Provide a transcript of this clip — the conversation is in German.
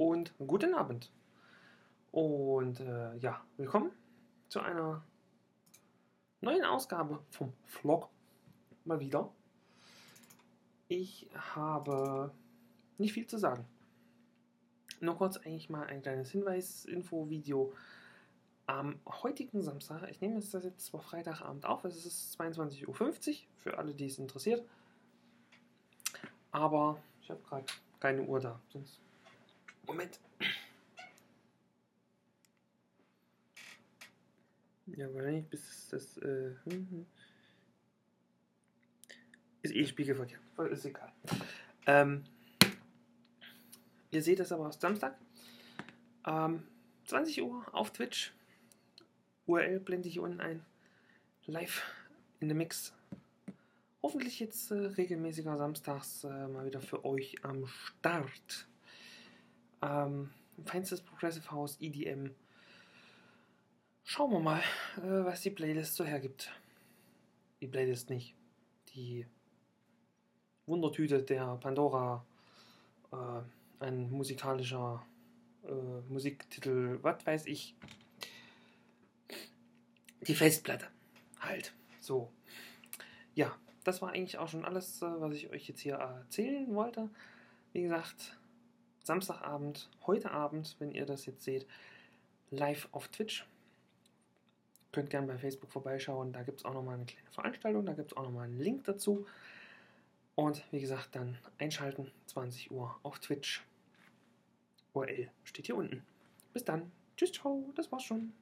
und guten Abend. Und äh, ja, willkommen zu einer neuen Ausgabe vom Vlog. Mal wieder. Ich habe nicht viel zu sagen. Nur kurz eigentlich mal ein kleines Hinweis-Info-Video. Am heutigen Samstag, ich nehme das jetzt zwar Freitagabend auf, es ist 22.50 Uhr für alle, die es interessiert. Aber ich habe gerade keine Uhr da. Sonst Moment. Ja, wahrscheinlich bis das. Äh, ist eh spiegelverkehrt. Ist egal. Ähm, ihr seht das aber aus Samstag. Ähm, 20 Uhr auf Twitch. URL blende ich unten ein. Live in the Mix. Hoffentlich jetzt äh, regelmäßiger samstags äh, mal wieder für euch am Start. Ähm, feinstes Progressive House, EDM. Schauen wir mal, äh, was die Playlist so hergibt. Die Playlist nicht. Die Wundertüte der Pandora. Äh, ein musikalischer äh, Musiktitel, was weiß ich. Die Festplatte. Halt. So. Ja, das war eigentlich auch schon alles, äh, was ich euch jetzt hier erzählen wollte. Wie gesagt, Samstagabend, heute Abend, wenn ihr das jetzt seht, live auf Twitch. Könnt gerne bei Facebook vorbeischauen, da gibt es auch nochmal eine kleine Veranstaltung, da gibt es auch nochmal einen Link dazu. Und wie gesagt, dann einschalten, 20 Uhr auf Twitch. URL steht hier unten. Bis dann. Tschüss, ciao, das war's schon.